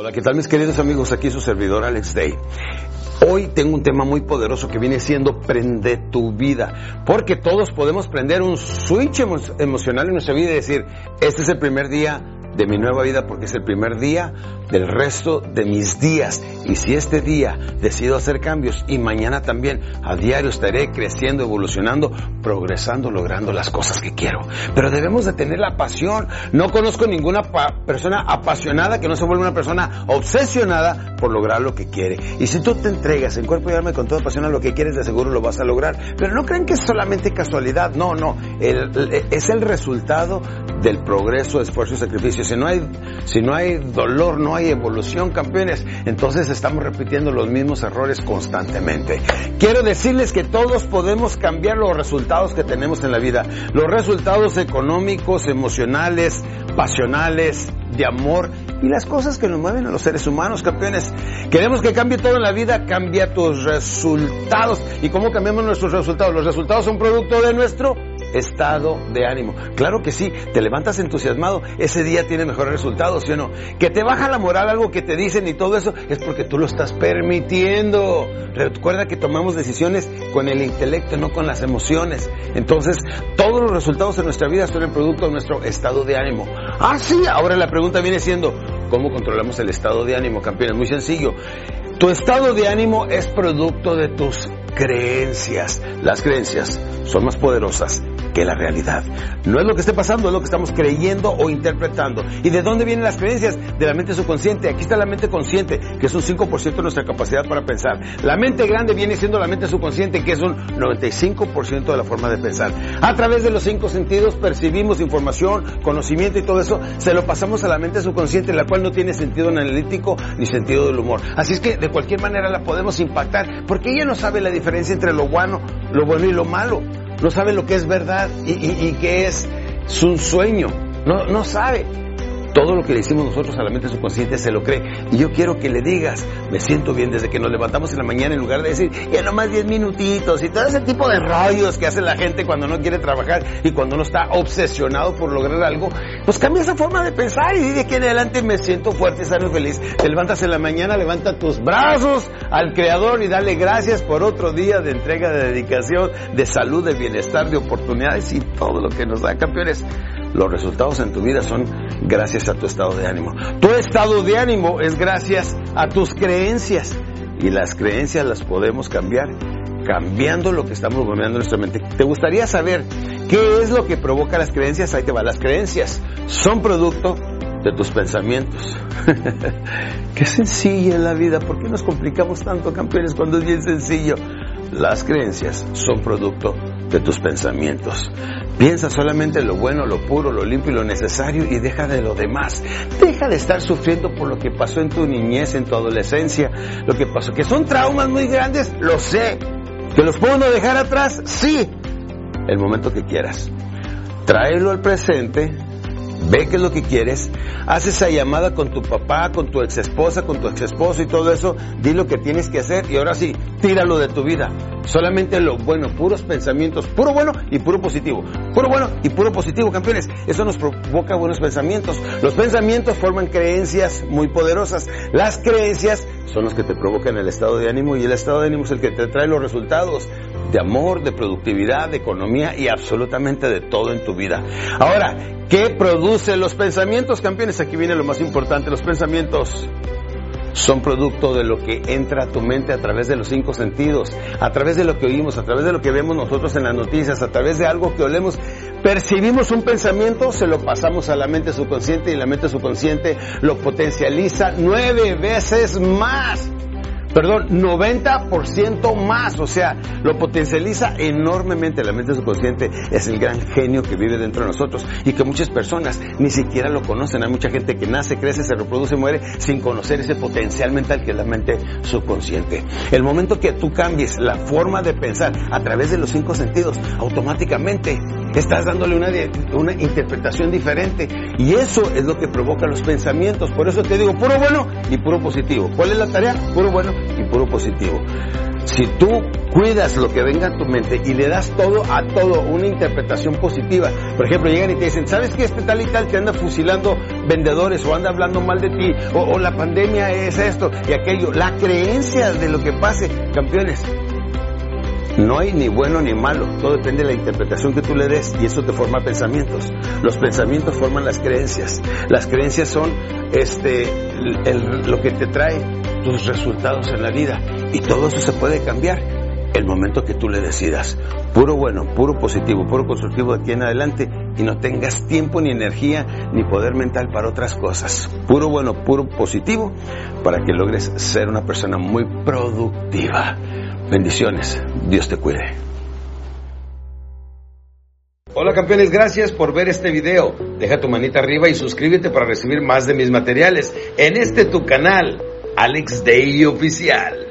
Hola, ¿qué tal mis queridos amigos? Aquí su servidor Alex Day. Hoy tengo un tema muy poderoso que viene siendo prende tu vida, porque todos podemos prender un switch emocional en nuestra vida y decir, este es el primer día de mi nueva vida porque es el primer día del resto de mis días. Y si este día decido hacer cambios y mañana también a diario estaré creciendo, evolucionando, progresando, logrando las cosas que quiero. Pero debemos de tener la pasión. No conozco ninguna persona apasionada que no se vuelva una persona obsesionada por lograr lo que quiere. Y si tú te entregas en cuerpo y alma con toda pasión a lo que quieres, de seguro lo vas a lograr. Pero no creen que es solamente casualidad. No, no. es el resultado del progreso, esfuerzo y sacrificio. Si no hay, si no hay dolor, no hay evolución, campeones. Entonces estamos repitiendo los mismos errores constantemente. Quiero decirles que todos podemos cambiar los resultados que tenemos en la vida. Los resultados económicos, emocionales, pasionales, de amor y las cosas que nos mueven a los seres humanos, campeones. Queremos que cambie todo en la vida, cambia tus resultados. ¿Y cómo cambiamos nuestros resultados? Los resultados son producto de nuestro estado de ánimo. Claro que sí, te levantas entusiasmado, ese día tiene mejores resultados, ¿sí o no? Que te baja la moral algo que te dicen y todo eso es porque tú lo estás permitiendo. Recuerda que tomamos decisiones con el intelecto, no con las emociones. Entonces, todos los resultados de nuestra vida son el producto de nuestro estado de ánimo. Ah, sí, ahora la pregunta viene siendo, ¿cómo controlamos el estado de ánimo, campeones? Muy sencillo. Tu estado de ánimo es producto de tus creencias. Las creencias son más poderosas que la realidad. No es lo que esté pasando, es lo que estamos creyendo o interpretando. ¿Y de dónde vienen las creencias? De la mente subconsciente. Aquí está la mente consciente, que es un 5% de nuestra capacidad para pensar. La mente grande viene siendo la mente subconsciente, que es un 95% de la forma de pensar. A través de los cinco sentidos percibimos información, conocimiento y todo eso, se lo pasamos a la mente subconsciente, la cual no tiene sentido analítico ni sentido del humor. Así es que de cualquier manera la podemos impactar, porque ella no sabe la diferencia entre lo bueno, lo bueno y lo malo no sabe lo que es verdad y, y, y que es un sueño. No, no sabe todo lo que le decimos nosotros a la mente subconsciente se lo cree. Y yo quiero que le digas, me siento bien desde que nos levantamos en la mañana en lugar de decir, ya nomás 10 minutitos y todo ese tipo de rollos que hace la gente cuando no quiere trabajar y cuando no está obsesionado por lograr algo, pues cambia esa forma de pensar y dice que en adelante me siento fuerte, sano y feliz. Te levantas en la mañana, levanta tus brazos al Creador y dale gracias por otro día de entrega, de dedicación, de salud, de bienestar, de oportunidades y todo lo que nos da, campeones. Los resultados en tu vida son gracias a tu estado de ánimo. Tu estado de ánimo es gracias a tus creencias. Y las creencias las podemos cambiar cambiando lo que estamos moviendo en nuestra mente. ¿Te gustaría saber qué es lo que provoca las creencias? Ahí te va. Las creencias son producto de tus pensamientos. qué sencilla la vida. ¿Por qué nos complicamos tanto, campeones, cuando es bien sencillo? Las creencias son producto de tus pensamientos. Piensa solamente en lo bueno, lo puro, lo limpio y lo necesario y deja de lo demás. Deja de estar sufriendo por lo que pasó en tu niñez, en tu adolescencia, lo que pasó, que son traumas muy grandes, lo sé. ¿Que los puedo dejar atrás? Sí. El momento que quieras. Tráelo al presente ve qué es lo que quieres, haz esa llamada con tu papá, con tu ex esposa, con tu ex esposo y todo eso, di lo que tienes que hacer y ahora sí, tíralo de tu vida. Solamente lo bueno, puros pensamientos, puro bueno y puro positivo. Puro bueno y puro positivo, campeones. Eso nos provoca buenos pensamientos. Los pensamientos forman creencias muy poderosas. Las creencias son los que te provocan el estado de ánimo y el estado de ánimo es el que te trae los resultados de amor, de productividad, de economía y absolutamente de todo en tu vida. Ahora, ¿qué producen los pensamientos, campeones? Aquí viene lo más importante, los pensamientos son producto de lo que entra a tu mente a través de los cinco sentidos, a través de lo que oímos, a través de lo que vemos nosotros en las noticias, a través de algo que olemos. Percibimos un pensamiento, se lo pasamos a la mente subconsciente y la mente subconsciente lo potencializa nueve veces más perdón, 90% más, o sea, lo potencializa enormemente. La mente subconsciente es el gran genio que vive dentro de nosotros y que muchas personas ni siquiera lo conocen. Hay mucha gente que nace, crece, se reproduce, muere sin conocer ese potencial mental que es la mente subconsciente. El momento que tú cambies la forma de pensar a través de los cinco sentidos, automáticamente estás dándole una, una interpretación diferente y eso es lo que provoca los pensamientos. Por eso te digo, puro bueno y puro positivo. ¿Cuál es la tarea? Puro bueno y puro positivo. Si tú cuidas lo que venga a tu mente y le das todo a todo una interpretación positiva, por ejemplo, llegan y te dicen, ¿sabes que este tal y tal te anda fusilando vendedores o anda hablando mal de ti o, o la pandemia es esto y aquello? La creencia de lo que pase, campeones, no hay ni bueno ni malo, todo depende de la interpretación que tú le des y eso te forma pensamientos. Los pensamientos forman las creencias. Las creencias son este lo que te trae tus resultados en la vida y todo eso se puede cambiar el momento que tú le decidas. Puro bueno, puro positivo, puro constructivo de aquí en adelante y no tengas tiempo ni energía ni poder mental para otras cosas. Puro bueno, puro positivo para que logres ser una persona muy productiva. Bendiciones. Dios te cuide. Hola campeones, gracias por ver este video. Deja tu manita arriba y suscríbete para recibir más de mis materiales en este tu canal, Alex Day Oficial.